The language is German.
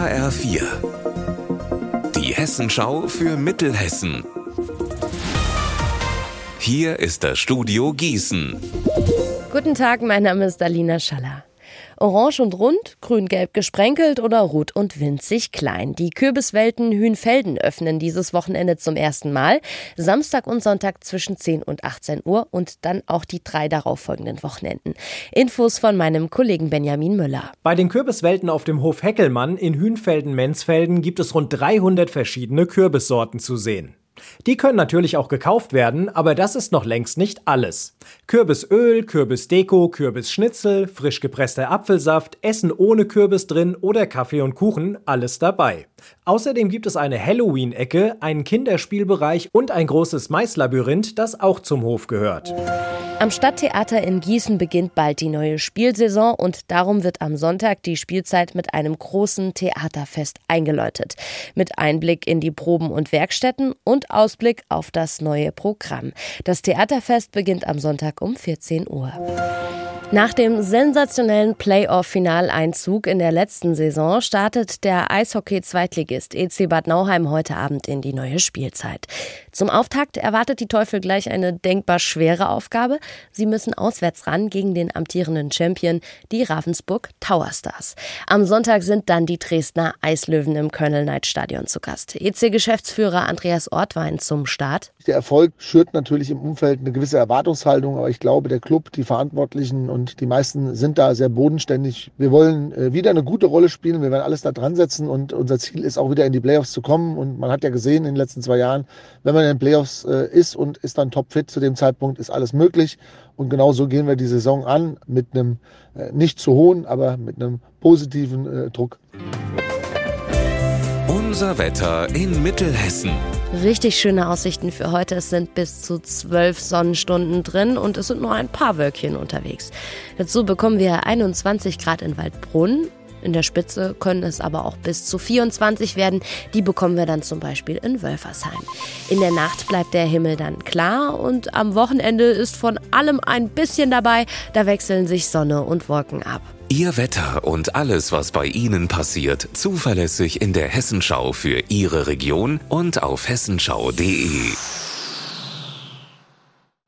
HR4. Die Hessenschau für Mittelhessen. Hier ist das Studio Gießen. Guten Tag, mein Name ist Alina Schaller. Orange und rund, grün-gelb gesprenkelt oder rot und winzig klein. Die Kürbiswelten Hühnfelden öffnen dieses Wochenende zum ersten Mal. Samstag und Sonntag zwischen 10 und 18 Uhr und dann auch die drei darauffolgenden Wochenenden. Infos von meinem Kollegen Benjamin Müller. Bei den Kürbiswelten auf dem Hof Heckelmann in Hühnfelden-Menzfelden gibt es rund 300 verschiedene Kürbissorten zu sehen. Die können natürlich auch gekauft werden, aber das ist noch längst nicht alles. Kürbisöl, Kürbisdeko, Kürbisschnitzel, frisch gepresster Apfelsaft, Essen ohne Kürbis drin oder Kaffee und Kuchen, alles dabei. Außerdem gibt es eine Halloween-Ecke, einen Kinderspielbereich und ein großes Maislabyrinth, das auch zum Hof gehört. Am Stadttheater in Gießen beginnt bald die neue Spielsaison und darum wird am Sonntag die Spielzeit mit einem großen Theaterfest eingeläutet. Mit Einblick in die Proben und Werkstätten und Ausblick auf das neue Programm. Das Theaterfest beginnt am Sonntag um 14 Uhr. Nach dem sensationellen Playoff-Finaleinzug in der letzten Saison startet der Eishockey-Zweitligist EC Bad Nauheim heute Abend in die neue Spielzeit. Zum Auftakt erwartet die Teufel gleich eine denkbar schwere Aufgabe. Sie müssen auswärts ran gegen den amtierenden Champion, die Ravensburg Tower Stars. Am Sonntag sind dann die Dresdner Eislöwen im Köln-Night-Stadion zu Gast. EC-Geschäftsführer Andreas Ortwein zum Start. Der Erfolg schürt natürlich im Umfeld eine gewisse Erwartungshaltung, aber ich glaube, der Club, die Verantwortlichen und die meisten sind da sehr bodenständig. Wir wollen äh, wieder eine gute Rolle spielen. Wir werden alles da dran setzen und unser Ziel ist auch wieder in die Playoffs zu kommen. Und man hat ja gesehen in den letzten zwei Jahren, wenn man in den Playoffs äh, ist und ist dann topfit zu dem Zeitpunkt, ist alles möglich. Und genau so gehen wir die Saison an mit einem äh, nicht zu hohen, aber mit einem positiven äh, Druck. Unser Wetter in Mittelhessen. Richtig schöne Aussichten für heute. Es sind bis zu zwölf Sonnenstunden drin und es sind nur ein paar Wölkchen unterwegs. Dazu bekommen wir 21 Grad in Waldbrunn. In der Spitze können es aber auch bis zu 24 werden. Die bekommen wir dann zum Beispiel in Wölfersheim. In der Nacht bleibt der Himmel dann klar und am Wochenende ist von allem ein bisschen dabei. Da wechseln sich Sonne und Wolken ab. Ihr Wetter und alles, was bei Ihnen passiert, zuverlässig in der Hessenschau für Ihre Region und auf hessenschau.de.